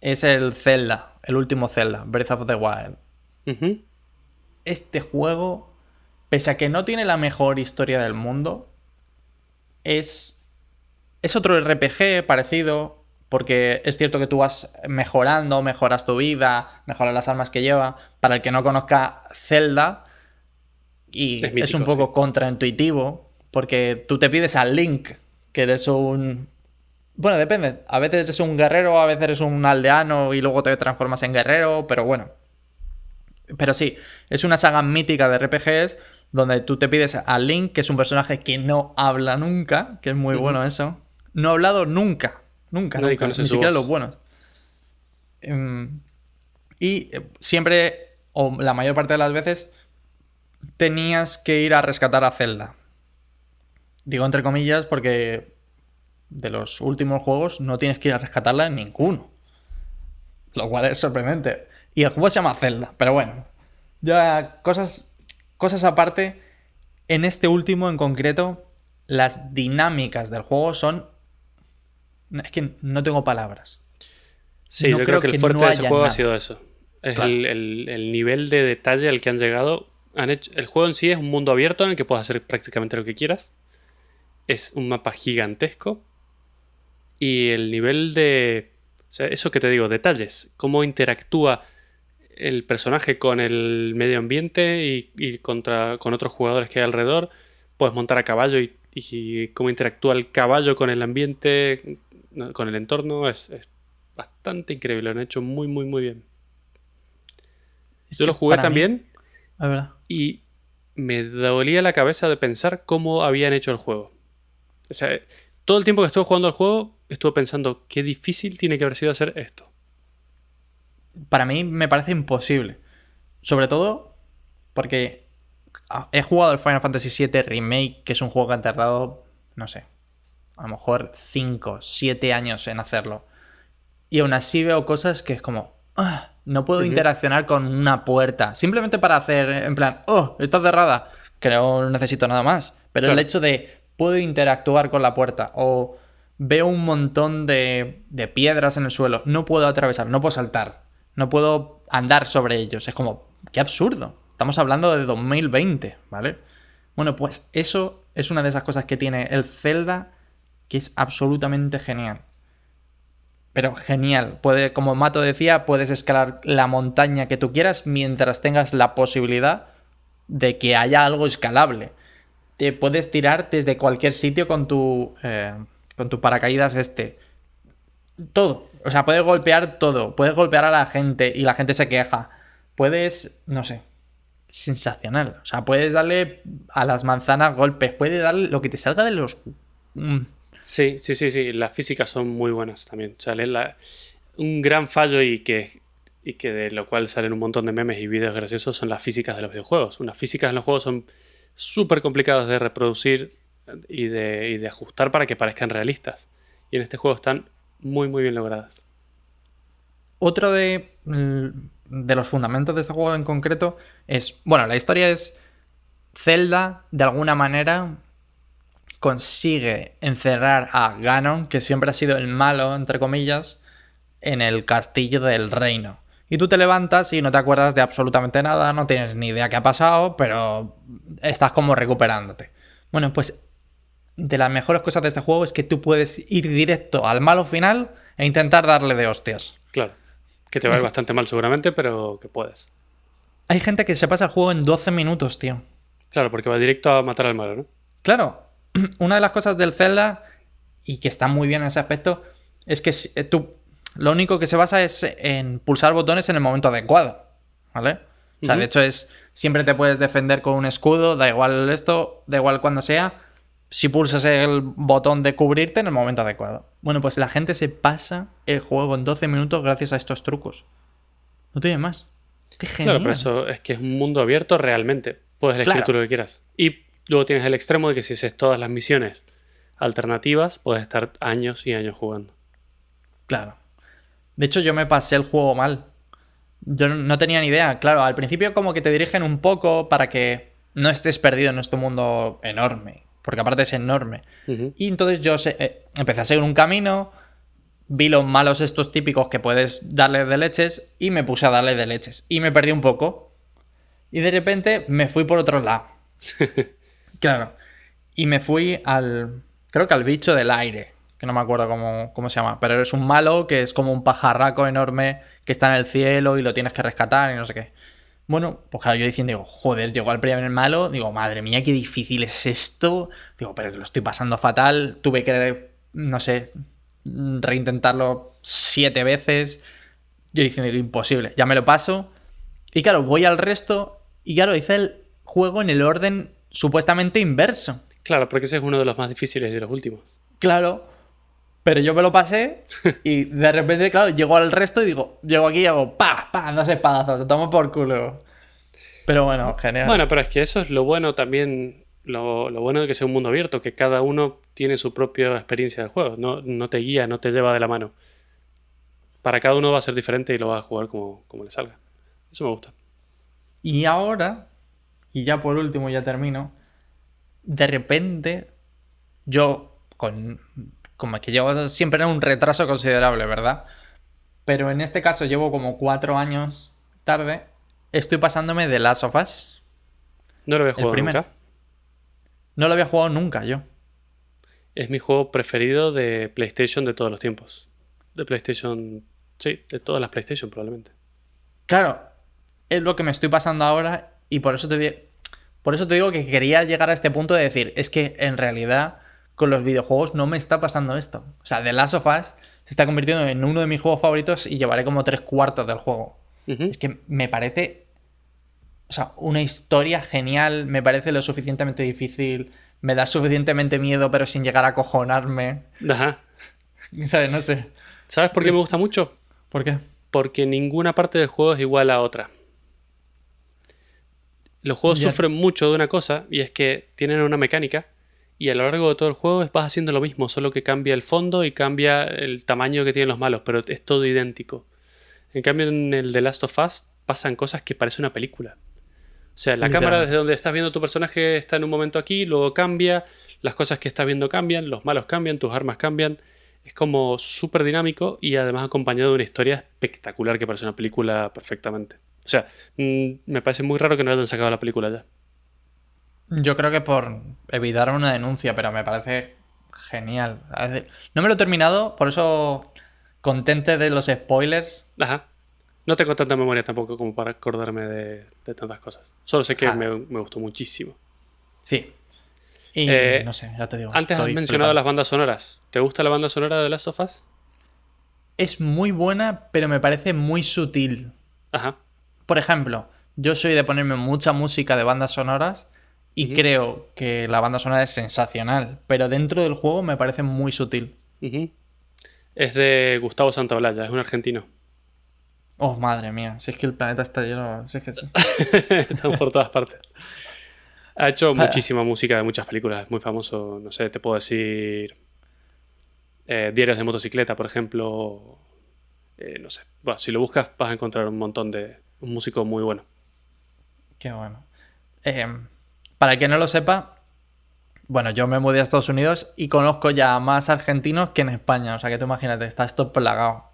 Es el Zelda, el último Zelda, Breath of the Wild. Este juego pese a que no tiene la mejor historia del mundo, es, es otro RPG parecido, porque es cierto que tú vas mejorando, mejoras tu vida, mejoras las armas que lleva. Para el que no conozca Zelda, y Es un poco contraintuitivo, porque tú te pides al Link, que eres un... Bueno, depende. A veces eres un guerrero, a veces eres un aldeano y luego te transformas en guerrero, pero bueno. Pero sí, es una saga mítica de RPGs donde tú te pides a Link, que es un personaje que no habla nunca, que es muy bueno eso. No ha hablado nunca, nunca, nunca, ni siquiera voz. los buenos. Em, y eh, siempre, o la mayor parte de las veces, tenías que ir a rescatar a Zelda. Digo entre comillas porque de los últimos juegos no tienes que ir a rescatarla en ninguno. Lo cual es sorprendente. Y el juego se llama Zelda, pero bueno. Ya cosas, cosas aparte, en este último en concreto, las dinámicas del juego son... Es que no tengo palabras. Sí, No yo creo creo que el fuerte no de ese juego ha sido eso. Es Claro. el, el- el nivel de detalle al que han llegado. Han hecho, el juego en sí es un mundo abierto en el que puedes hacer prácticamente lo que quieras. Es un mapa gigantesco. Y el nivel de... O sea, eso que te digo, detalles. Cómo interactúa el personaje con el medio ambiente y, y contra, con otros jugadores que hay alrededor. Puedes montar a caballo y, y cómo interactúa el caballo con el ambiente, con el entorno. Es, es bastante increíble. Lo han hecho muy, muy, muy bien. Es Yo lo jugué mí- también verdad. y me dolía la cabeza de pensar cómo habían hecho el juego. O sea, todo el tiempo que estuve jugando al juego, estuve pensando qué difícil tiene que haber sido hacer esto. para mí me parece imposible. Sobre todo porque he jugado el Final Fantasy VII Remake, que es un juego que han tardado, no sé, a lo mejor 5, 7 años en hacerlo. Y aún así veo cosas que es como, "Ah, no puedo interaccionar con una puerta. Simplemente para hacer, en plan, oh, está cerrada, que no necesito nada más. Pero el hecho de, puedo interactuar con la puerta o veo un montón de, piedras en el suelo, no puedo atravesar, no puedo saltar, no puedo andar sobre ellos. Es como, qué absurdo. Estamos hablando de 2020, ¿vale? Bueno, pues eso es una de esas cosas que tiene el Zelda que es absolutamente genial. Pero genial. Puede, como Mato decía, puedes escalar la montaña que tú quieras mientras tengas la posibilidad de que haya algo escalable. Puedes tirar desde cualquier sitio con tu, eh, con tu paracaídas este. Todo. O sea, puedes golpear todo. Puedes golpear a la gente y la gente se queja. Puedes, no sé. Sensacional. O sea, puedes darle a las manzanas golpes. Puedes darle lo que te salga de los... Mm, Sí, sí, sí, sí. Las físicas son muy buenas también. Un gran fallo y que, y que de lo cual salen un montón de memes y videos graciosos son las físicas de los videojuegos. Unas físicas en los juegos son súper complicadas de reproducir y de, y de ajustar para que parezcan realistas. Y en este juego están muy, muy bien logradas. Otro de, mm, de los fundamentos de este juego en concreto es, bueno, la historia es Zelda, de alguna manera, consigue encerrar a Ganon, que siempre ha sido el malo, entre comillas, en el castillo del reino. Y tú te levantas y no te acuerdas de absolutamente nada, no tienes ni idea qué ha pasado, pero estás como recuperándote. Bueno, pues de las mejores cosas de este juego es que tú puedes ir directo al malo final e intentar darle de hostias. Claro. Que te va a ir bastante mal seguramente, pero que puedes. Hay gente que se pasa el juego en 12 minutos, tío. Claro, porque va directo a matar al malo, ¿no? Claro, [CLEARS THROAT] una de las cosas del Zelda, y que está muy bien en ese aspecto, es que eh, tú lo único que se basa es en pulsar botones en el momento adecuado. ¿Vale? O sea, de hecho es. Siempre te puedes defender con un escudo, da igual esto, da igual cuando sea. Si pulsas el botón de cubrirte en el momento adecuado. Bueno, pues la gente se pasa el juego en 12 minutos gracias a estos trucos. No tiene más. Qué genial. Claro, pero eso es que es un mundo abierto realmente. Puedes elegir Claro. tú lo que quieras. Y luego tienes el extremo de que si haces todas las misiones alternativas, puedes estar años y años jugando. Claro. De hecho, yo me pasé el juego mal. Yo no- tenía ni idea. Claro, al principio como que te dirigen un poco para que no estés perdido en este mundo enorme. Porque aparte es enorme. Y entonces yo se- eh, empecé a seguir un camino, vi los malos estos típicos que puedes darle de leches y me puse a darle de leches. Y me perdí un poco. Y de repente me fui por otro lado. [LAUGHS] Claro. Y me fui al. Creo que al bicho del aire. Que no me acuerdo cómo, cómo se llama. Pero es un malo que es como un pajarraco enorme que está en el cielo y lo tienes que rescatar y no sé qué. Bueno, pues claro, yo diciendo, digo, joder, llegó al primer malo, digo, madre mía, qué difícil es esto. Digo, pero que lo estoy pasando fatal. Tuve que, no sé, reintentarlo siete veces. Yo diciendo, imposible, ya me lo paso. Y claro, voy al resto y claro, hice el juego en el orden supuestamente inverso. Claro, porque ese es uno de los más difíciles de los últimos. Claro. Pero yo me lo pasé [LAUGHS] y de repente, claro, llego al resto y digo, llego aquí y hago pa, pa, dos espadazos, se tomo por culo. Pero bueno, genial. Bueno, pero es que eso es lo bueno también, lo, lo bueno de que sea un mundo abierto, que cada uno tiene su propia experiencia del juego, no, no te guía, no te lleva de la mano. Para cada uno va a ser diferente y lo va a jugar como, como le salga. Eso me gusta. Y ahora, y ya por último ya termino, de repente yo con como que llevo siempre en un retraso considerable, ¿verdad? Pero en este caso llevo como cuatro años tarde. Estoy pasándome de Last of Us. No lo había jugado nunca. No lo había jugado nunca yo. Es mi juego preferido de PlayStation de todos los tiempos. De PlayStation. Sí, de todas las PlayStation probablemente. Claro, es lo que me estoy pasando ahora y por eso te, por eso te digo que quería llegar a este punto de decir, es que en realidad con los videojuegos no me está pasando esto. O sea, The Last of Us se está convirtiendo en uno de mis juegos favoritos y llevaré como tres cuartos del juego. Es que me parece. O sea, una historia genial, me parece lo suficientemente difícil, me da suficientemente miedo, pero sin llegar a cojonarme. Ajá. ¿Sabes? No sé. ¿Sabes por qué me gusta mucho? ¿Por qué? Porque ninguna parte del juego es igual a otra. Los juegos sufren mucho de una cosa y es que tienen una mecánica y a lo largo de todo el juego vas haciendo lo mismo, solo que cambia el fondo y cambia el tamaño que tienen los malos, pero es todo idéntico. En cambio en el The Last of Us pasan cosas que parece una película. O sea, la cámara desde donde estás viendo tu personaje está en un momento aquí, luego cambia, las cosas que estás viendo cambian, los malos cambian, tus armas cambian. Es como súper dinámico y además acompañado de una historia espectacular que parece una película perfectamente. O sea, mm, me parece muy raro que no hayan sacado la película ya. Yo creo que por evitar una denuncia, pero me parece genial. No me lo he terminado, por eso contente de los spoilers. Ajá. No tengo tanta memoria tampoco como para acordarme de, tantas cosas. Solo sé que me, gustó muchísimo. Sí. Y eh, no sé, ya te digo. Antes has mencionado las bandas sonoras. ¿Te gusta la banda sonora de Last of Us? Es muy buena, pero me parece muy sutil. Ajá. Por ejemplo, yo soy de ponerme mucha música de bandas sonoras y creo que la banda sonora es sensacional, pero dentro del juego me parece muy sutil. Es de Gustavo Santaolalla, es un argentino. Oh, madre mía, si es que el planeta está lleno, si es que sí. [LAUGHS] Estamos por todas partes. Ha hecho muchísima música de muchas películas, es muy famoso, no sé, te puedo decir eh, Diarios de motocicleta, por ejemplo. Eh, no sé, bueno, si lo buscas vas a encontrar un montón de... un músico muy bueno. Qué bueno. Eh, para el que no lo sepa, bueno, yo me mudé a Estados Unidos y conozco ya más argentinos que en España. O sea que tú imagínate, está esto plagado.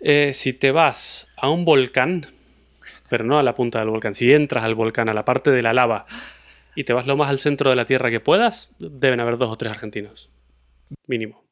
Eh, si te vas a un volcán, pero no a la punta del volcán, si entras al volcán, a la parte de la lava, y te vas lo más al centro de la Tierra que puedas, deben haber dos o tres argentinos. Mínimo.